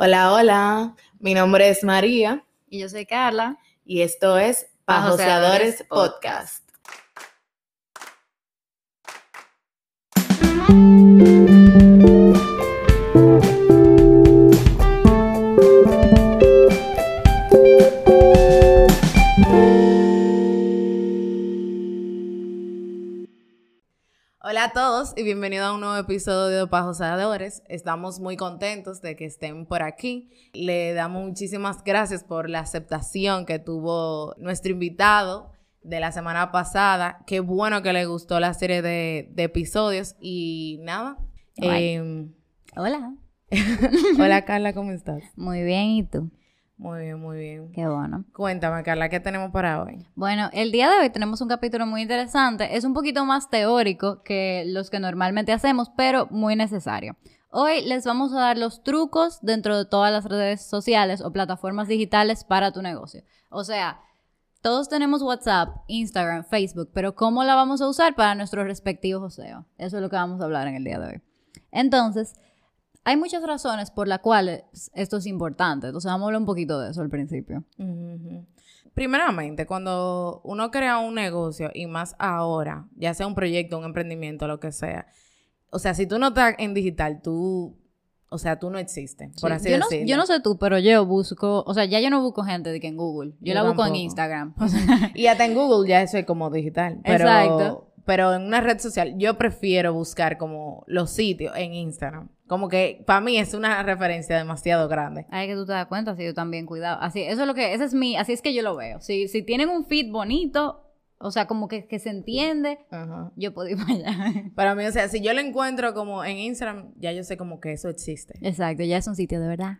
Hola, hola. Mi nombre es María. Y yo soy Carla. Y esto es Pajoseadores Podcast. Hola a todos y bienvenido a un nuevo episodio de Pajoseadores. Estamos muy contentos de que estén por aquí. Le damos muchísimas gracias por la aceptación que tuvo nuestro invitado de la semana pasada. Qué bueno que le gustó la serie de, episodios y nada. Em, Hola. Hola Carla, ¿cómo estás? Muy bien, ¿y tú? Muy bien, muy bien. Qué bueno. Cuéntame, Carla, ¿qué tenemos para hoy? Bueno, el día de hoy tenemos un capítulo muy interesante. Es un poquito más teórico que los que normalmente hacemos, pero muy necesario. Hoy les vamos a dar los trucos dentro de todas las redes sociales o plataformas digitales para tu negocio. O sea, todos tenemos WhatsApp, Instagram, Facebook, pero ¿cómo la vamos a usar para nuestros respectivos SEO? Eso es lo que vamos a hablar en el día de hoy. Entonces, hay muchas razones por las cuales esto es importante. Entonces, vamos a hablar un poquito de eso al principio. Primeramente, cuando uno crea un negocio, y más ahora, ya sea un proyecto, un emprendimiento, lo que sea, o sea, si tú no estás en digital, tú, o sea, tú no existes, por así yo decirlo. Yo no sé tú, pero yo busco, o sea, ya yo no busco gente de que en Google, yo, la busco en Instagram. y hasta en Google ya eso es como digital. Pero, Exacto. Pero en una red social, yo prefiero buscar como los sitios en Instagram. Como que para mí es una referencia demasiado grande. Hay que tú te das cuenta, sí, yo también, cuidado. Así, eso es lo que, ese es mi, así es que yo lo veo. Si, si tienen un feed bonito, o sea, como que, que se entiende, yo puedo ir para allá. Para mí, o sea, si yo lo encuentro como en Instagram, ya yo sé como que eso existe. Exacto, ya es un sitio de verdad.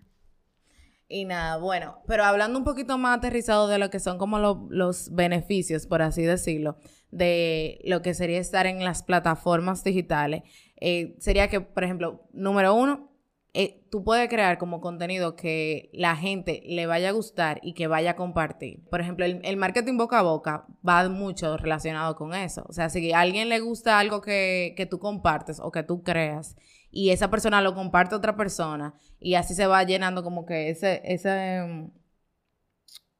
Y nada, bueno, pero hablando un poquito más aterrizado de lo que son como los beneficios, por así decirlo, de lo que sería estar en las plataformas digitales, eh, sería que, por ejemplo, número uno, eh, tú puedes crear como contenido que la gente le vaya a gustar y que vaya a compartir. Por ejemplo, el, marketing boca a boca va mucho relacionado con eso. O sea, si a alguien le gusta algo que, que tú compartes o que tú creas y esa persona lo comparte a otra persona y así se va llenando como que ese, ese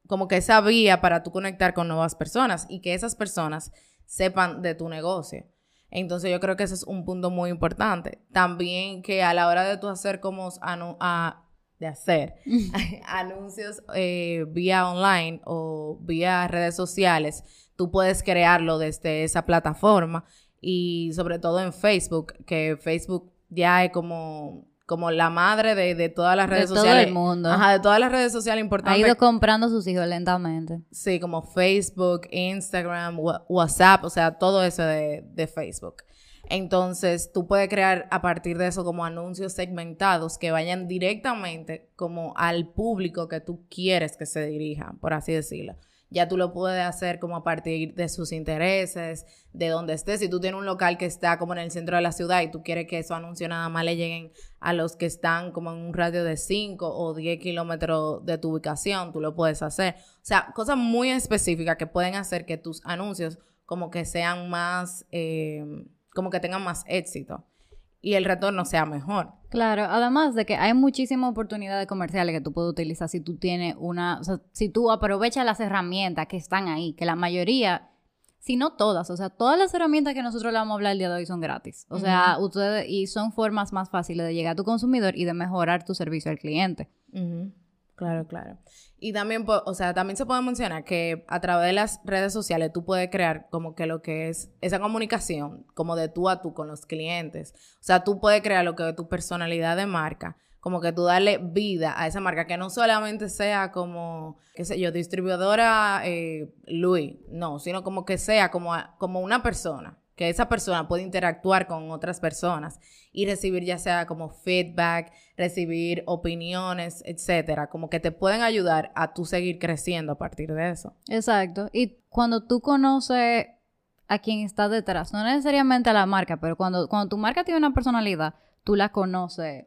como que esa vía para tú conectar con nuevas personas y que esas personas sepan de tu negocio. Entonces yo creo que ese es un punto muy importante. También que a la hora de tú hacer como a, de hacer anuncios eh, vía online o vía redes sociales, tú puedes crearlo desde esa plataforma y sobre todo en Facebook, que Facebook ya es como como la madre de, todas las redes sociales. De todo el mundo. Ajá, de todas las redes sociales importantes. Ha ido comprando sus hijos lentamente. Sí, como Facebook, Instagram, WhatsApp, o sea, todo eso de, de Facebook. Entonces, tú puedes crear a partir de eso como anuncios segmentados que vayan directamente como al público que tú quieres que se dirija, por así decirlo ya tú lo puedes hacer como a partir de sus intereses, de donde estés. Si tú tienes un local que está como en el centro de la ciudad y tú quieres que esos anuncios nada más le lleguen a los que están como en un radio de 5 o 10 kilómetros de tu ubicación, tú lo puedes hacer. O sea, cosas muy específicas que pueden hacer que tus anuncios como que sean más, eh, como que tengan más éxito y el retorno sea mejor. Claro, además de que hay muchísimas oportunidades comerciales que tú puedes utilizar si tú tienes una, o sea, si tú aprovechas las herramientas que están ahí, que la mayoría, si no todas, o sea, todas las herramientas que nosotros le vamos a hablar el día de hoy son gratis. O sea, ustedes, y son formas más fáciles de llegar a tu consumidor y de mejorar tu servicio al cliente. Claro, claro. Y también, o sea, también se puede mencionar que a través de las redes sociales tú puedes crear como que lo que es esa comunicación, como de tú a tú con los clientes. O sea, tú puedes crear lo que es tu personalidad de marca, como que tú darle vida a esa marca, que no solamente sea como, qué sé yo, distribuidora eh, Louis, no, sino como que sea como, como una persona que esa persona puede interactuar con otras personas y recibir ya sea como feedback, recibir opiniones, etcétera, como que te pueden ayudar a tú seguir creciendo a partir de eso. Exacto. Y cuando tú conoces a quien está detrás, no necesariamente a la marca, pero cuando, cuando tu marca tiene una personalidad, tú la conoces,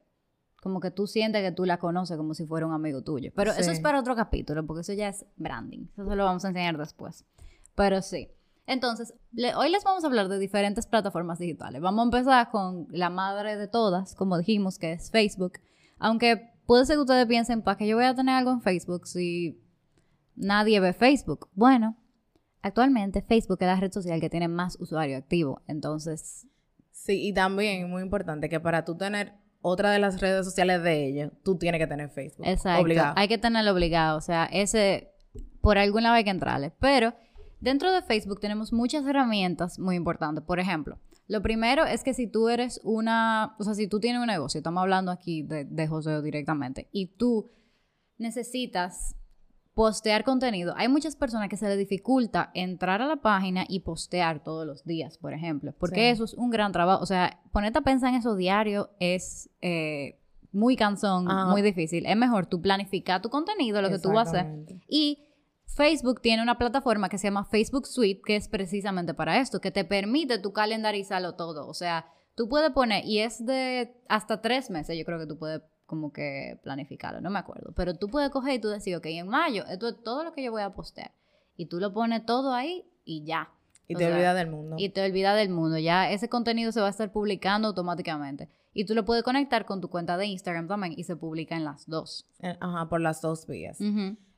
como que tú sientes que tú la conoces como si fuera un amigo tuyo. Pero eso es para otro capítulo, porque eso ya es branding. Eso se lo vamos a enseñar después. Pero sí. Entonces, hoy les vamos a hablar de diferentes plataformas digitales. Vamos a empezar con la madre de todas, como dijimos, que es Facebook. Aunque puede ser que ustedes piensen, ¿para qué yo voy a tener algo en Facebook si nadie ve Facebook? Bueno, actualmente Facebook es la red social que tiene más usuario activo, entonces... Sí, y también muy importante que para tú tener otra de las redes sociales de ellos, tú tienes que tener Facebook. Exacto. Obligado. Hay que tenerlo obligado. O sea, ese, por algún lado hay que entrarle. Pero dentro de Facebook tenemos muchas herramientas muy importantes. Por ejemplo, lo primero es que si tú eres una, o sea, si tú tienes un negocio, estamos hablando aquí de, de José directamente, y tú necesitas postear contenido. Hay muchas personas que se les dificulta entrar a la página y postear todos los días, por ejemplo, porque Sí. eso es un gran trabajo. O sea, ponerte a pensar en eso diario es eh, muy cansón, Ajá. muy difícil. Es mejor tú planificar tu contenido, lo que tú vas a hacer. Y Facebook tiene una plataforma que se llama Facebook Suite, que es precisamente para esto, que te permite tú calendarizarlo todo. O sea, tú puedes poner, y es de hasta tres meses, yo creo que tú puedes como que planificarlo, no me acuerdo. Pero tú puedes coger y tú decir, ok, en mayo, esto es todo lo que yo voy a postear. Y tú lo pones todo ahí y ya. Y O te sea, olvidas del mundo. Y te olvidas del mundo. Ya ese contenido se va a estar publicando automáticamente. Y tú lo puedes conectar con tu cuenta de Instagram también y se publica en las dos. Eh, Ajá, por las dos vías.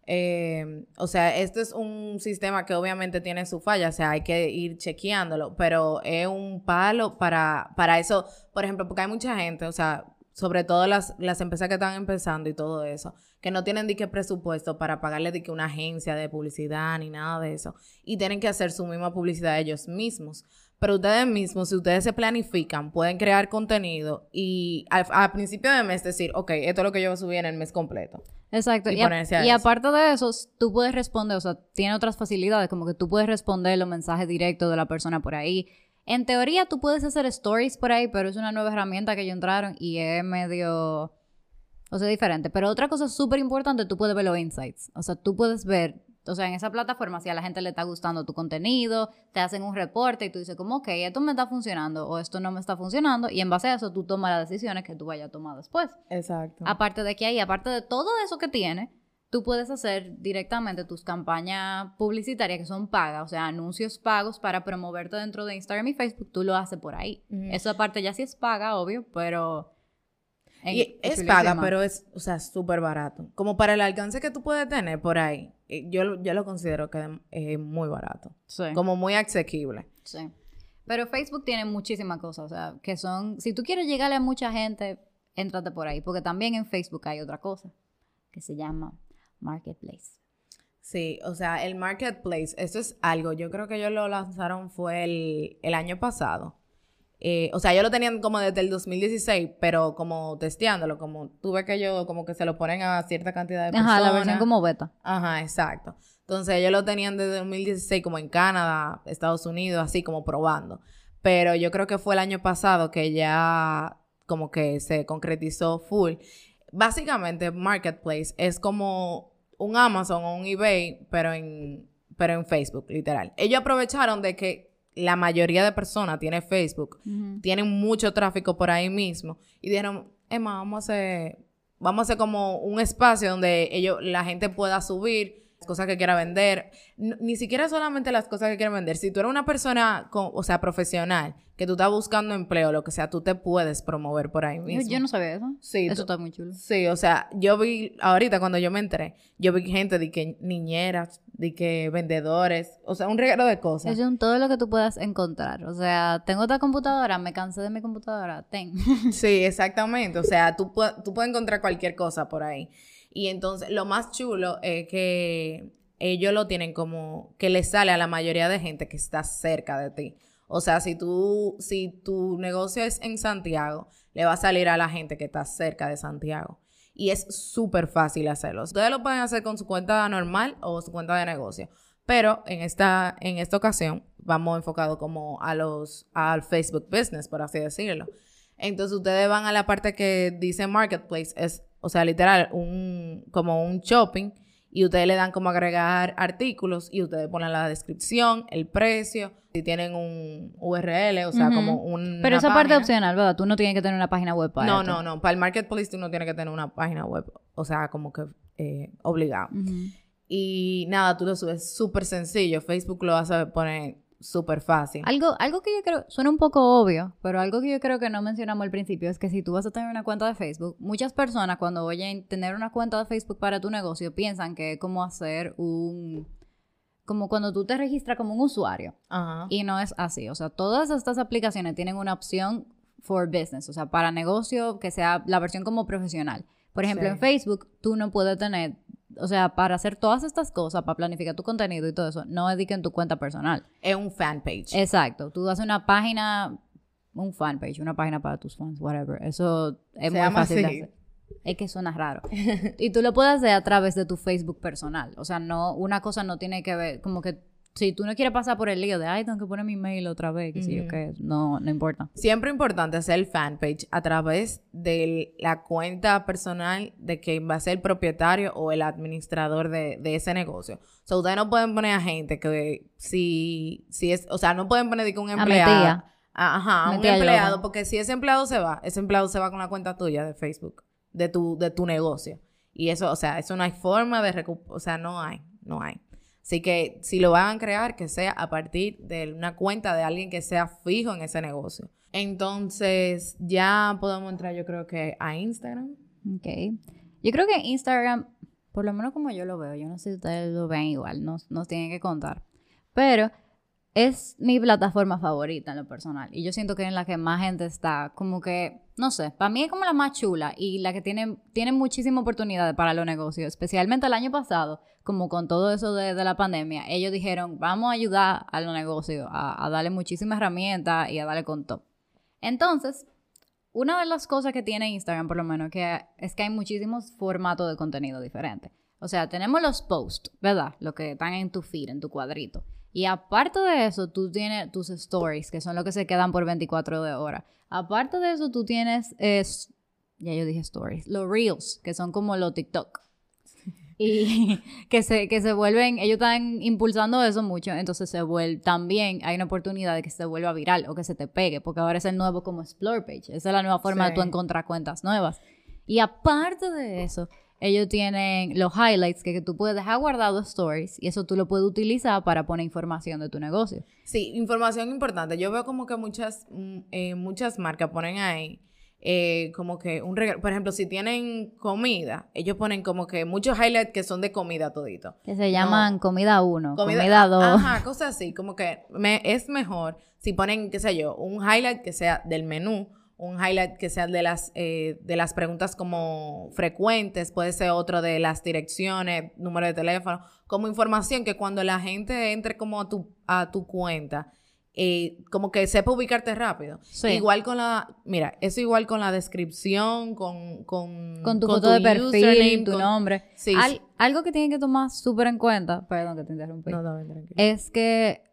Eh, o sea, este es un sistema que obviamente tiene su falla, o sea, hay que ir chequeándolo, pero es un palo para, para eso, por ejemplo, porque hay mucha gente, o sea, sobre todo las, las empresas que están empezando y todo eso, que no tienen de qué presupuesto para pagarle de una agencia de publicidad ni nada de eso, y tienen que hacer su misma publicidad ellos mismos. Pero ustedes mismos, si ustedes se planifican, pueden crear contenido y al, al principio de mes decir, ok, esto es lo que yo voy a subir en el mes completo. Exacto. Y Y, a- aparte de eso, tú puedes responder, o sea, tiene otras facilidades, como que tú puedes responder los mensajes directos de la persona por ahí. En teoría, tú puedes hacer stories por ahí, pero es una nueva herramienta que ellos entraron y es medio, o sea, diferente. Pero otra cosa súper importante, tú puedes ver los insights. O sea, tú puedes ver, o sea, en esa plataforma, si a la gente le está gustando tu contenido, te hacen un reporte y tú dices como, ok, esto me está funcionando o esto no me está funcionando. Y en base a eso, tú tomas las decisiones que tú vayas a tomar después. Exacto. Aparte de que ahí, aparte de todo eso que tiene, tú puedes hacer directamente tus campañas publicitarias que son pagas, o sea, anuncios pagos para promoverte dentro de Instagram y Facebook, tú lo haces por ahí. Ujú. Eso aparte ya sí es paga, obvio, pero... en- Y es paga, pero es, o sea, súper barato. Como para el alcance que tú puedes tener por ahí, eh, yo, lo- yo lo considero que es muy barato. Sí, Como muy asequible. sí. Pero Facebook tiene muchísimas cosas, o sea, que son... Si tú quieres llegarle a mucha gente, éntrate por ahí, porque también en Facebook hay otra cosa que se llama Marketplace. Sí, o sea, el marketplace, eso es algo, yo creo que ellos lo lanzaron fue el, el año pasado. Eh, o sea, ellos lo tenían como desde el 2016, pero como testeándolo, como tuve que ellos como que se lo ponen a cierta cantidad de personas. Ajá, la versión como beta. Ajá, exacto. Entonces ellos lo tenían desde 2016 como en Canadá, Estados Unidos, así como probando. Pero yo creo que fue el año pasado que ya como que se concretizó full. Básicamente, Marketplace es como un Amazon o un eBay, pero en, pero en Facebook, literal. Ellos aprovecharon de que la mayoría de personas tiene Facebook, tienen mucho tráfico por ahí mismo y dijeron, Emma, vamos a hacer, vamos a hacer como un espacio donde ellos, la gente pueda subir cosas que quiera vender, ni siquiera solamente las cosas que quiera vender, si tú eres una persona, con- o sea, profesional, que tú estás buscando empleo, lo que sea, tú te puedes promover por ahí mismo. yo no sabía eso. Sí, Eso tú- está muy chulo. Sí, o sea, yo vi, ahorita cuando yo me entré, yo vi gente de que niñeras, de que vendedores, o sea, un regalo de cosas. Es un- todo lo que tú puedas encontrar. O sea, tengo otra computadora, me cansé de mi computadora, ten. Sí, exactamente. O sea, tú, tú puedes encontrar cualquier cosa por ahí. Y entonces, lo más chulo es que ellos lo tienen como que le sale a la mayoría de gente que está cerca de ti. O sea, si tú, si tu negocio es en Santiago, le va a salir a la gente que está cerca de Santiago. Y es súper fácil hacerlo. Ustedes lo pueden hacer con su cuenta normal o su cuenta de negocio. Pero en esta, en esta ocasión vamos enfocados como a los, al Facebook Business, por así decirlo. Entonces ustedes van a la parte que dice Marketplace, es, o sea, literal, un, como un shopping, y ustedes le dan como agregar artículos y ustedes ponen la descripción, el precio, si tienen un URL, o sea, como un... Pero esa parte es opcional, ¿verdad? Tú no tienes que tener una página web para No, esto. no, no. Para el Marketplace tú no tienes que tener una página web, o sea, como que eh, obligado. Y nada, tú lo subes súper sencillo. Facebook lo hace poner súper fácil. Algo, algo que yo creo, suena un poco obvio, pero algo que yo creo que no mencionamos al principio es que si tú vas a tener una cuenta de Facebook, muchas personas cuando oyen tener una cuenta de Facebook para tu negocio piensan que es como hacer un, como cuando tú te registras como un usuario. Ajá. Y no es así. O sea, todas estas aplicaciones tienen una opción for business, o sea, para negocio que sea la versión como profesional. Por ejemplo, Sí. en Facebook tú no puedes tener, o sea, para hacer todas estas cosas, para planificar tu contenido y todo eso, no dediquen tu cuenta personal. Es un fanpage. Exacto. Tú haces una página, un fanpage, una página para tus fans, whatever. Eso es Se muy llama fácil de así. hacer. Es que suena raro. y tú lo puedes hacer a través de tu Facebook personal. O sea, no, una cosa no tiene que ver, como que si tú no quieres pasar por el lío de, ay, tengo que poner mi mail otra vez, que sí, yo qué, no, no importa. Siempre importante hacer el fanpage a través de la cuenta personal de quien va a ser el propietario o el administrador de, de ese negocio. O sea, ustedes no pueden poner a gente que si, si es, o sea, no pueden poner de que un empleado. a- Ajá, a un empleado, porque si ese empleado se va, ese empleado se va con la cuenta tuya de Facebook, de tu, de tu negocio. Y eso, o sea, eso no hay forma de recuperar, o sea, no hay, no hay. Así que si lo van a crear, que sea a partir de una cuenta de alguien que sea fijo en ese negocio. Entonces, ya podemos entrar, yo creo que a Instagram. Ok. Yo creo que Instagram, por lo menos como yo lo veo, yo no sé si ustedes lo ven igual, nos, nos tienen que contar. Pero es mi plataforma favorita en lo personal. Y yo siento que es en la que más gente está. Como que, no sé, para mí es como la más chula y la que tiene, tiene muchísimas oportunidades para los negocios. Especialmente el año pasado, como con todo eso de, de la pandemia, ellos dijeron, vamos a ayudar a los negocios, a, a darle muchísimas herramientas y a darle con todo. Entonces, una de las cosas que tiene Instagram, por lo menos, que es que hay muchísimos formatos de contenido diferentes. O sea, tenemos los posts, ¿verdad? Lo que están en tu feed, en tu cuadrito. Y aparte de eso, tú tienes tus stories, que son los que se quedan por 24 de horas. Aparte de eso, tú tienes, es, ya yo dije stories, los reels, que son como los TikTok. Y que se, que se vuelven, ellos están impulsando eso mucho, entonces se vuelve, también hay una oportunidad de que se vuelva viral o que se te pegue, porque ahora es el nuevo como Explore Page, esa es la nueva forma de tú encontrar cuentas nuevas. Y aparte de eso, ellos tienen los highlights que, que tú puedes dejar guardado stories y eso tú lo puedes utilizar para poner información de tu negocio. Sí, información importante. Yo veo como que muchas, mm, eh, muchas marcas ponen ahí eh, como que un regalo. Por ejemplo, si tienen comida, ellos ponen como que muchos highlights que son de comida todito. Que se llaman comida 1, comida ah, 2. Ajá, cosas así. Como que me, es mejor si ponen, qué sé yo, un highlight que sea del menú, un highlight que sea de las, eh, de las preguntas como frecuentes, puede ser otro de las direcciones, número de teléfono, como información que cuando la gente entre como a tu, a tu cuenta, eh, como que sepa ubicarte rápido. Sí. Igual con la, mira, eso igual con la descripción, con, con, con tu foto de perfil, username, tu con- nombre. Sí, Al- sí. Algo que tienen que tomar súper en cuenta, perdón que te interrumpí, No, no, tranquilo. es que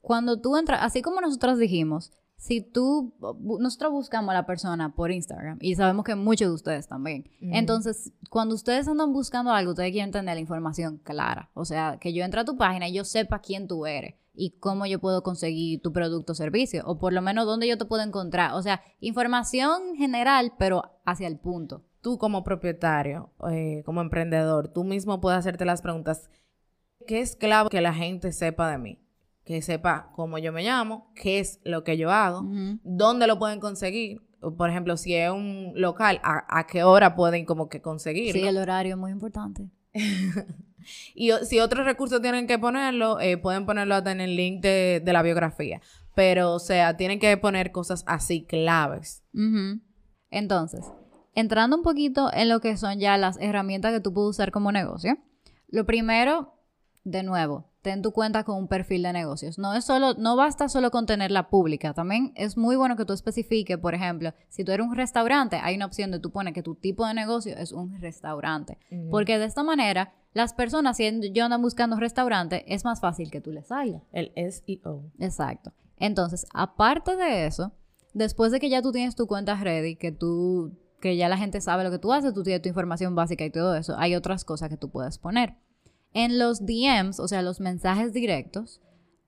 cuando tú entras, así como nosotros dijimos, si tú, nosotros buscamos a la persona por Instagram y sabemos que muchos de ustedes también. Entonces, cuando ustedes andan buscando algo, ustedes quieren tener la información clara. O sea, que yo entre a tu página y yo sepa quién tú eres y cómo yo puedo conseguir tu producto o servicio, o por lo menos dónde yo te puedo encontrar. O sea, información general, pero hacia el punto. tú como propietario, eh, como emprendedor, tú mismo puedes hacerte las preguntas. ¿Qué es clave que la gente sepa de mí? Que sepa cómo yo me llamo, qué es lo que yo hago, dónde lo pueden conseguir. Por ejemplo, si es un local, ¿a, a qué hora pueden como que conseguirlo? Sí, el horario es muy importante. Y si otros recursos tienen que ponerlo, eh, pueden ponerlo hasta en el link de, de la biografía. Pero, o sea, tienen que poner cosas así claves. Entonces, entrando un poquito en lo que son ya las herramientas que tú puedes usar como negocio, lo primero, de nuevo, ten tu cuenta con un perfil de negocios. No es solo, no basta solo con tenerla pública. También es muy bueno que tú especifiques, por ejemplo, si tú eres un restaurante, hay una opción de tú pones que tu tipo de negocio es un restaurante. Porque de esta manera, las personas, si yo andan buscando restaurante, es más fácil que tú les salgas. El SEO. Exacto. Entonces, aparte de eso, después de que ya tú tienes tu cuenta ready, que tú, que ya la gente sabe lo que tú haces, tú tienes tu información básica y todo eso, hay otras cosas que tú puedes poner. En los DMs, o sea, los mensajes directos,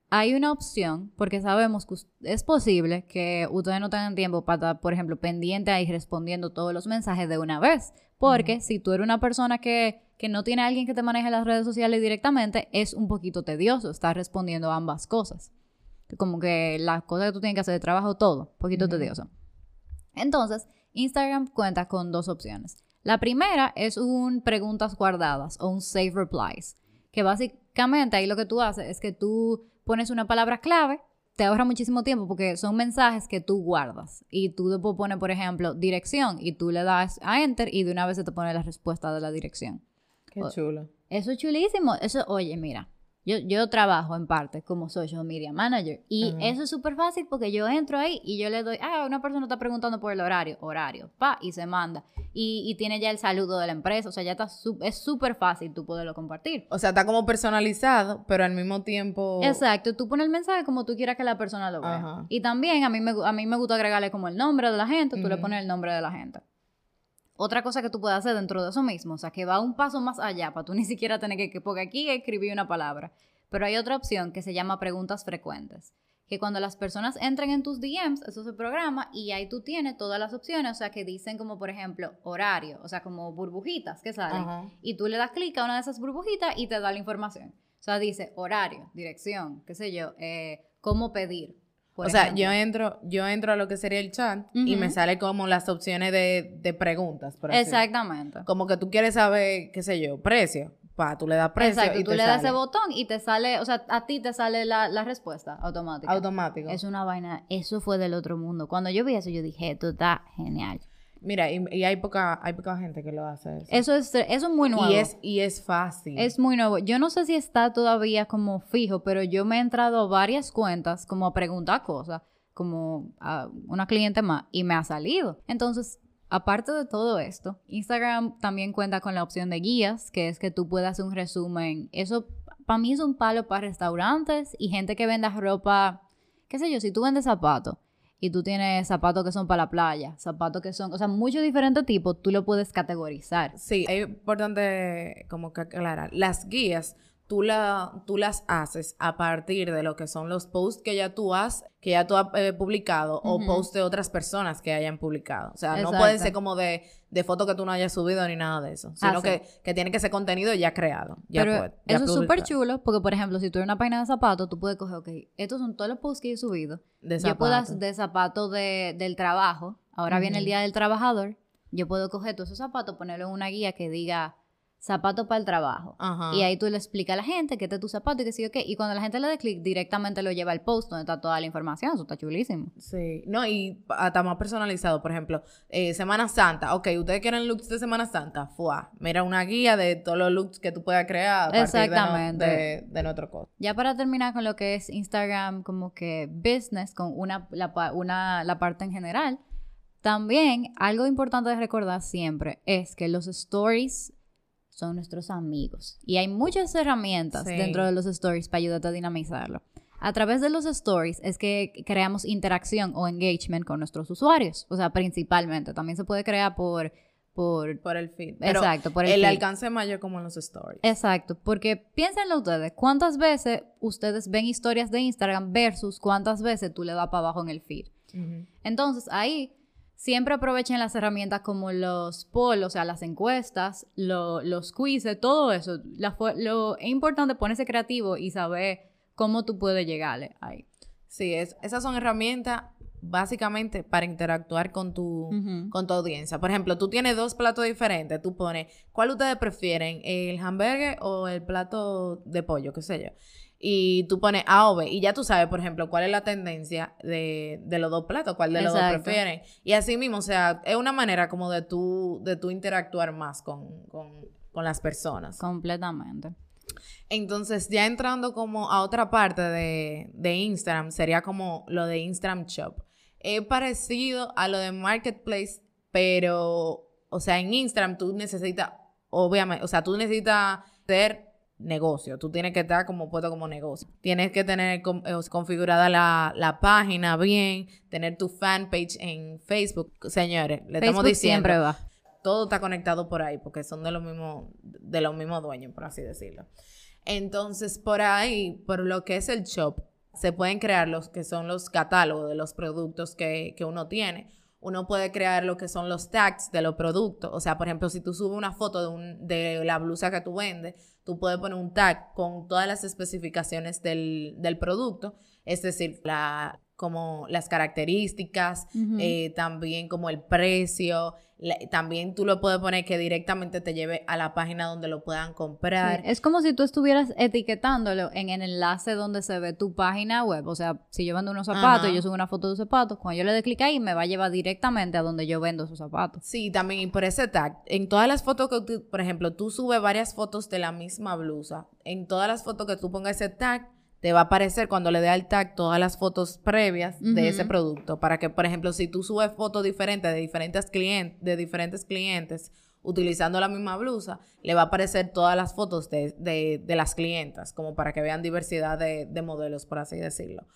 hay una opción, porque sabemos que es posible que ustedes no tengan tiempo para estar, por ejemplo, pendiente ahí respondiendo todos los mensajes de una vez. Porque si tú eres una persona que, que no tiene a alguien que te maneje las redes sociales directamente, es un poquito tedioso estar respondiendo ambas cosas. como que las cosas que tú tienes que hacer de trabajo, todo, poquito tedioso. Entonces, Instagram cuenta con dos opciones. La primera es un preguntas guardadas o un save replies, que básicamente ahí lo que tú haces es que tú pones una palabra clave, te ahorra muchísimo tiempo porque son mensajes que tú guardas y tú después pones, por ejemplo, dirección y tú le das a enter y de una vez se te pone la respuesta de la dirección. Qué chulo. Eso es chulísimo. Eso, oye, mira, yo, yo trabajo en parte como social media manager y eso es súper fácil porque yo entro ahí y yo le doy, ah, una persona está preguntando por el horario, horario, pa, y se manda. Y, y tiene ya el saludo de la empresa, o sea, ya está, es súper fácil tú poderlo compartir. O sea, está como personalizado, pero al mismo tiempo... Exacto, tú pones el mensaje como tú quieras que la persona lo vea. Y también a mí, me, a mí me gusta agregarle como el nombre de la gente, tú le pones el nombre de la gente. Otra cosa que tú puedes hacer dentro de eso mismo, o sea, que va un paso más allá para tú ni siquiera tener que, porque aquí escribí una palabra. Pero hay otra opción que se llama preguntas frecuentes, que cuando las personas entren en tus DMs, eso se programa y ahí tú tienes todas las opciones, o sea, que dicen como por ejemplo horario, o sea, como burbujitas que salen, y tú le das clic a una de esas burbujitas y te da la información. O sea, dice horario, dirección, qué sé yo, eh, cómo pedir, o sea, yo entro, yo entro a lo que sería el chat y me sale como las opciones de, de preguntas. Por Exactamente. Como que tú quieres saber, qué sé yo, precio. Pa, tú le das precio. Exacto, y tú le das ese botón y te sale, o sea, a ti te sale la, la, respuesta automática. Automático. Es una vaina, eso fue del otro mundo. Cuando yo vi eso, yo dije, esto está genial. Mira, y, hay poca, hay poca gente que lo hace. Eso, es, eso es muy nuevo. Y es, y es fácil. Es muy nuevo. Yo no sé si está todavía como fijo, pero yo me he entrado a varias cuentas como a preguntar cosas, como a una cliente más, y me ha salido. Entonces, aparte de todo esto, Instagram también cuenta con la opción de guías, que es que tú puedas hacer un resumen. Eso para mí es un palo para restaurantes y gente que venda ropa, qué sé yo, si tú vendes zapatos y tú tienes zapatos que son para la playa, zapatos que son, o sea, muchos diferentes tipos, tú lo puedes categorizar. Sí, es importante como que aclarar, las guías tú, la, tú las haces a partir de lo que son los posts que ya tú has, que ya tú has eh, publicado o posts de otras personas que hayan publicado. O sea, no puede ser como de, de fotos que tú no hayas subido ni nada de eso, sino que, que, tiene que ser contenido ya creado. Ya Pero eso es súper chulo porque, por ejemplo, si tú eres una página de zapatos, tú puedes coger, ok, estos son todos los posts que he subido. De yo puedo de zapatos de, del trabajo. Ahora viene el Día del Trabajador. Yo puedo coger todos esos zapatos, ponerlo en una guía que diga zapato para el trabajo. Y ahí tú le explicas a la gente que este es tu zapato y que sí o qué. Y cuando la gente le dé clic, directamente lo lleva al post donde está toda la información. Eso está chulísimo. Sí. No, y hasta más personalizado. Por ejemplo, eh, Semana Santa. Ok, ustedes quieren looks de Semana Santa. Fuá. Mira una guía de todos los looks que tú puedas crear. Exactamente. De, de, nuestro costo. Ya para terminar con lo que es Instagram, como que business, con una, la, una, la parte en general. También, algo importante de recordar siempre es que los stories son nuestros amigos. Y hay muchas herramientas dentro de los stories para ayudarte a dinamizarlo. A través de los stories es que creamos interacción o engagement con nuestros usuarios. O sea, principalmente. También se puede crear por... Por, por el feed. Exacto, por el, el alcance mayor como en los stories. Exacto, porque piénsenlo ustedes, ¿cuántas veces ustedes ven historias de Instagram versus cuántas veces tú le das para abajo en el feed? Entonces, ahí siempre aprovechen las herramientas como los polls, o sea, las encuestas, los quizzes, todo eso. lo es importante ponerse creativo y saber cómo tú puedes llegarle ahí. Sí, es, esas son herramientas básicamente para interactuar con tu, con tu audiencia. Por ejemplo, tú tienes dos platos diferentes, tú pones, ¿cuál ustedes prefieren? ¿El hamburger o el plato de pollo? ¿Qué sé yo? Y tú pones A o B y ya tú sabes, por ejemplo, cuál es la tendencia de, de los dos platos, cuál de los dos prefieren. Y así mismo, o sea, es una manera como de tú, de tú interactuar más con, con, con las personas. Completamente. Entonces, ya entrando como a otra parte de, de Instagram, sería como lo de Instagram Shop. Es parecido a lo de Marketplace, pero, o sea, en Instagram tú necesitas, obviamente, o sea, tú necesitas ser negocio. Tú tienes que estar como puesto como negocio. Tienes que tener eh, configurada la, página bien, tener tu fanpage en Facebook. Señores, le estamos diciendo. siempre va. Todo está conectado por ahí porque son de los mismos, de los mismos dueños, por así decirlo. Entonces, por ahí, por lo que es el shop, se pueden crear los que son los catálogos de los productos que, que uno tiene uno puede crear lo que son los tags de los productos. O sea, por ejemplo, si tú subes una foto de, un, de la blusa que tú vendes, tú puedes poner un tag con todas las especificaciones del, del producto. Es decir, la, como las características, eh, también como el precio, también tú lo puedes poner que directamente te lleve a la página donde lo puedan comprar. Es como si tú estuvieras etiquetándolo en el enlace donde se ve tu página web. O sea, si yo vendo unos zapatos y yo subo una foto de los zapatos, cuando yo le dé clic ahí, me va a llevar directamente a donde yo vendo esos zapatos. Sí, también y por ese tag. En todas las fotos que tú, por ejemplo, tú subes varias fotos de la misma blusa. En todas las fotos que tú pongas ese tag, te va a aparecer cuando le dé al tag todas las fotos previas de ese producto para que, por ejemplo, si tú subes fotos diferentes de diferentes clientes, de diferentes clientes utilizando la misma blusa, le va a aparecer todas las fotos de, las clientas, como para que vean diversidad de, modelos, por así decirlo.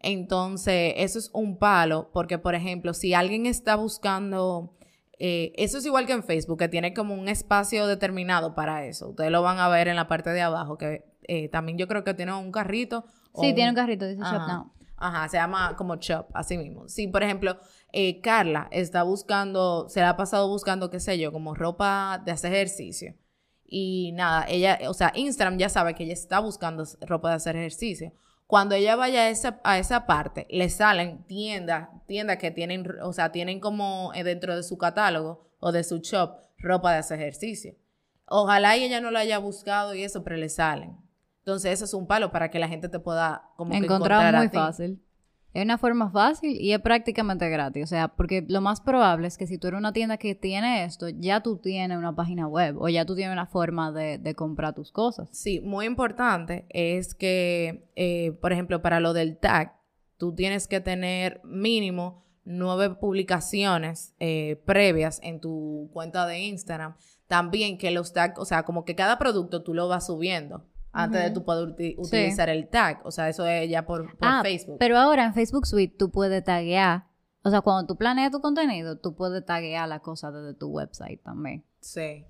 Entonces, eso es un palo, porque, por ejemplo, si alguien está buscando... Eh, eso es igual que en Facebook, que tiene como un espacio determinado para eso. Ustedes lo van a ver en la parte de abajo, que eh, también yo creo que tiene un carrito. Sí, tiene un carrito, dice Shop Now. Ajá, se llama como Shop, así mismo. Sí, por ejemplo, eh, Carla está buscando, se la ha pasado buscando, qué sé yo, como ropa de hacer ejercicio. Y nada, ella, o sea, Instagram ya sabe que ella está buscando ropa de hacer ejercicio. Cuando ella vaya a esa, a esa parte, le salen tiendas, tiendas que tienen, o sea, tienen como eh, dentro de su catálogo o de su shop ropa de hacer ejercicio. Ojalá ella no la haya buscado y eso, pero le salen. Entonces, eso es un palo para que la gente te pueda como encontrar, muy fácil. Es una forma fácil y es prácticamente gratis. O sea, porque lo más probable es que si tú eres una tienda que tiene esto, ya tú tienes una página web o ya tú tienes una forma de, comprar tus cosas. Sí, muy importante es que, eh, por ejemplo, para lo del tag, tú tienes que tener mínimo nueve publicaciones eh, previas en tu cuenta de Instagram. También que los tags, o sea, como que cada producto tú lo vas subiendo antes de tú poder utilizar el tag. O sea, eso es ya por, ah, Facebook. Pero ahora en Facebook Suite tú puedes taguear. O sea, cuando tú planeas tu contenido, tú puedes taguear la cosa desde tu website también. Sí.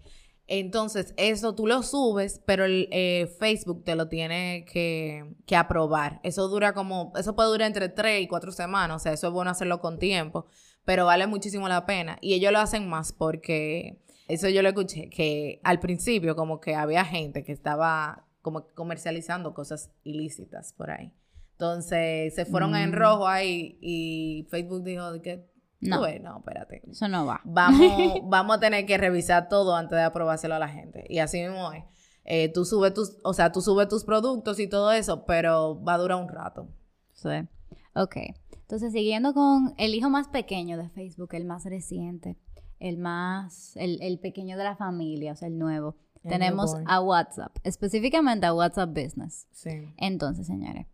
Entonces, eso tú lo subes, pero el eh, Facebook te lo tiene que, que, aprobar. Eso dura como, eso puede durar entre 3 y 4 semanas, o sea, eso es bueno hacerlo con tiempo, pero vale muchísimo la pena. Y ellos lo hacen más porque, eso yo lo escuché, que al principio como que había gente que estaba como comercializando cosas ilícitas por ahí. Entonces se fueron en mm. rojo ahí y Facebook dijo que no, no, espérate. Eso no va. Vamos, vamos a tener que revisar todo antes de aprobárselo a la gente. Y así mismo es. Eh, tú subes tus, o sea, tú subes tus productos y todo eso, pero va a durar un rato. Sí. Ok. Entonces, siguiendo con el hijo más pequeño de Facebook, el más reciente, el más, el, el pequeño de la familia, o sea, el nuevo tenemos a WhatsApp, específicamente a WhatsApp Business. Sí. Entonces, señores,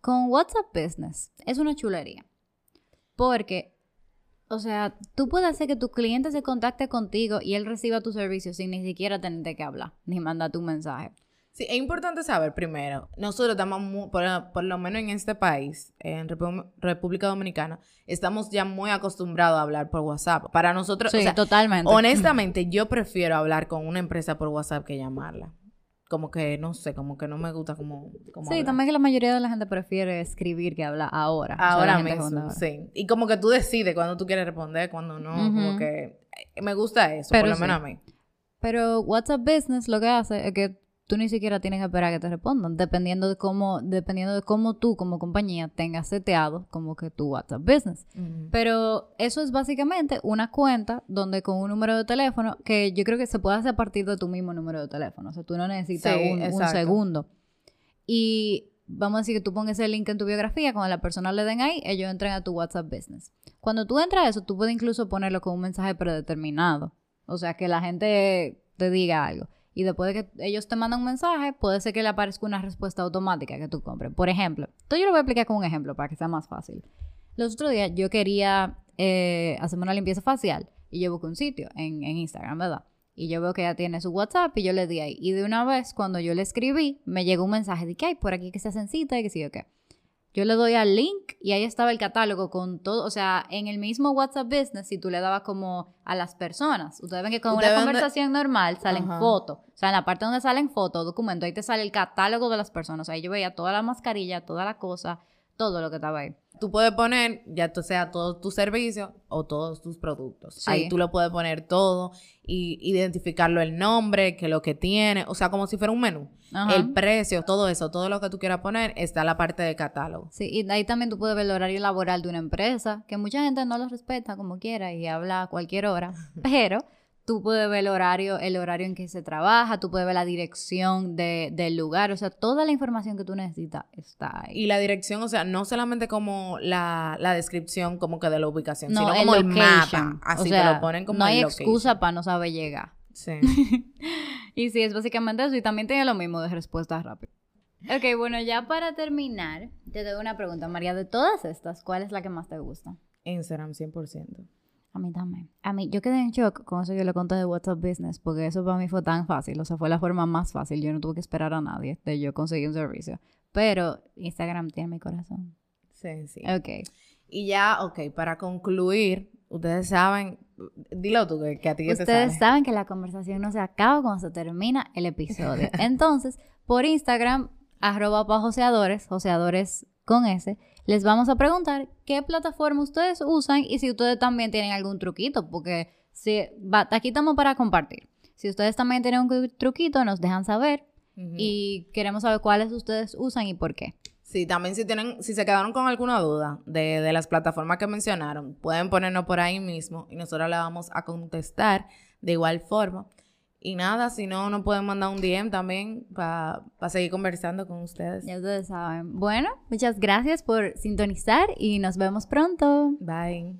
con WhatsApp Business es una chulería. Porque, o sea, tú puedes hacer que tu cliente se contacte contigo y él reciba tu servicio sin ni siquiera tener que hablar, ni mandarte un mensaje. Sí, es importante saber primero, nosotros estamos, por, lo menos en este país, en República Dominicana, estamos ya muy acostumbrados a hablar por WhatsApp. Para nosotros, sí, totalmente. Honestamente, yo prefiero hablar con una empresa por WhatsApp que llamarla. Como que, no sé, como que no me gusta como... sí, también que la mayoría de la gente prefiere escribir que hablar ahora. Ahora mismo, sí. Y como que tú decides cuando tú quieres responder, cuando no, como que... Me gusta eso, por lo menos a mí. Pero WhatsApp Business lo que hace es que tú ni siquiera tienes que esperar a que te respondan, dependiendo de cómo, dependiendo de cómo tú como compañía tengas seteado como que tu WhatsApp Business. Pero eso es básicamente una cuenta donde con un número de teléfono que yo creo que se puede hacer a partir de tu mismo número de teléfono. O sea, tú no necesitas un, segundo. Y vamos a decir que tú pongas el link en tu biografía, cuando la persona le den ahí, ellos entran a tu WhatsApp Business. Cuando tú entras a eso, tú puedes incluso ponerlo con un mensaje predeterminado. O sea, que la gente te diga algo y después de que ellos te mandan un mensaje, puede ser que le aparezca una respuesta automática que tú compres. Por ejemplo, esto yo lo voy a explicar con un ejemplo para que sea más fácil. Los otros días yo quería eh, hacerme una limpieza facial y yo busqué un sitio en, en Instagram, ¿verdad? Y yo veo que ella tiene su WhatsApp y yo le di ahí. Y de una vez, cuando yo le escribí, me llegó un mensaje de que hay por aquí que se hacen y que sí o qué. Yo le doy al link y ahí estaba el catálogo con todo, o sea, en el mismo WhatsApp Business, si tú le dabas como a las personas, ustedes ven que con una conversación normal salen fotos, o sea, en la parte donde salen fotos, documentos, ahí te sale el catálogo de las personas, ahí yo veía toda la mascarilla, toda la cosa, todo lo que estaba ahí. Tú puedes poner, ya sea todos tus servicios o todos tus productos. Sí. Ahí tú lo puedes poner todo y identificarlo el nombre, que lo que tiene, o sea, como si fuera un menú. Ajá. El precio, todo eso, todo lo que tú quieras poner está en la parte de catálogo. Sí, y ahí también tú puedes ver el horario laboral de una empresa, que mucha gente no lo respeta como quiera y habla a cualquier hora, pero tú puedes ver el horario, el horario en que se trabaja, tú puedes ver la dirección de- del lugar, o sea, toda la información que tú necesitas está ahí. Y la dirección, o sea, no solamente como la, la descripción como que de la ubicación, No, sino como el mapa. Así o te sea, lo ponen como no hay el excusa para no saber llegar. Sí. Y sí, es básicamente eso. Y también tiene lo mismo de respuestas rápidas. Ok, bueno, ya para terminar, te doy una pregunta, María. De todas estas, ¿cuál es la que más te gusta? Instagram 100%. A mí también. A mí, yo quedé en shock con eso que le conté de WhatsApp Business, porque eso para mí fue tan fácil. O sea, fue la forma más fácil. Yo no tuve que esperar a nadie de yo conseguir un servicio. Pero Instagram tiene mi corazón. Sí, sí. Ok. Y ya, ok, para concluir, ustedes saben, dilo tú, que, a ti que te Ustedes sale. saben que la conversación no se acaba cuando se termina el episodio. Entonces, por Instagram, arroba pa' joseadores, joseadores con S, les vamos a preguntar qué plataforma ustedes usan y si ustedes también tienen algún truquito, porque si, va- aquí estamos para compartir. Si ustedes también tienen un truquito, nos dejan saber y queremos saber cuáles ustedes usan y por qué. Sí, también si tienen, si se quedaron con alguna duda de, de las plataformas que mencionaron, pueden ponernos por ahí mismo y nosotros la vamos a contestar de igual forma. Y nada, si no, nos pueden mandar un DM también para seguir conversando con ustedes. Ya ustedes saben. Bueno, muchas gracias por sintonizar y nos vemos pronto. Bye.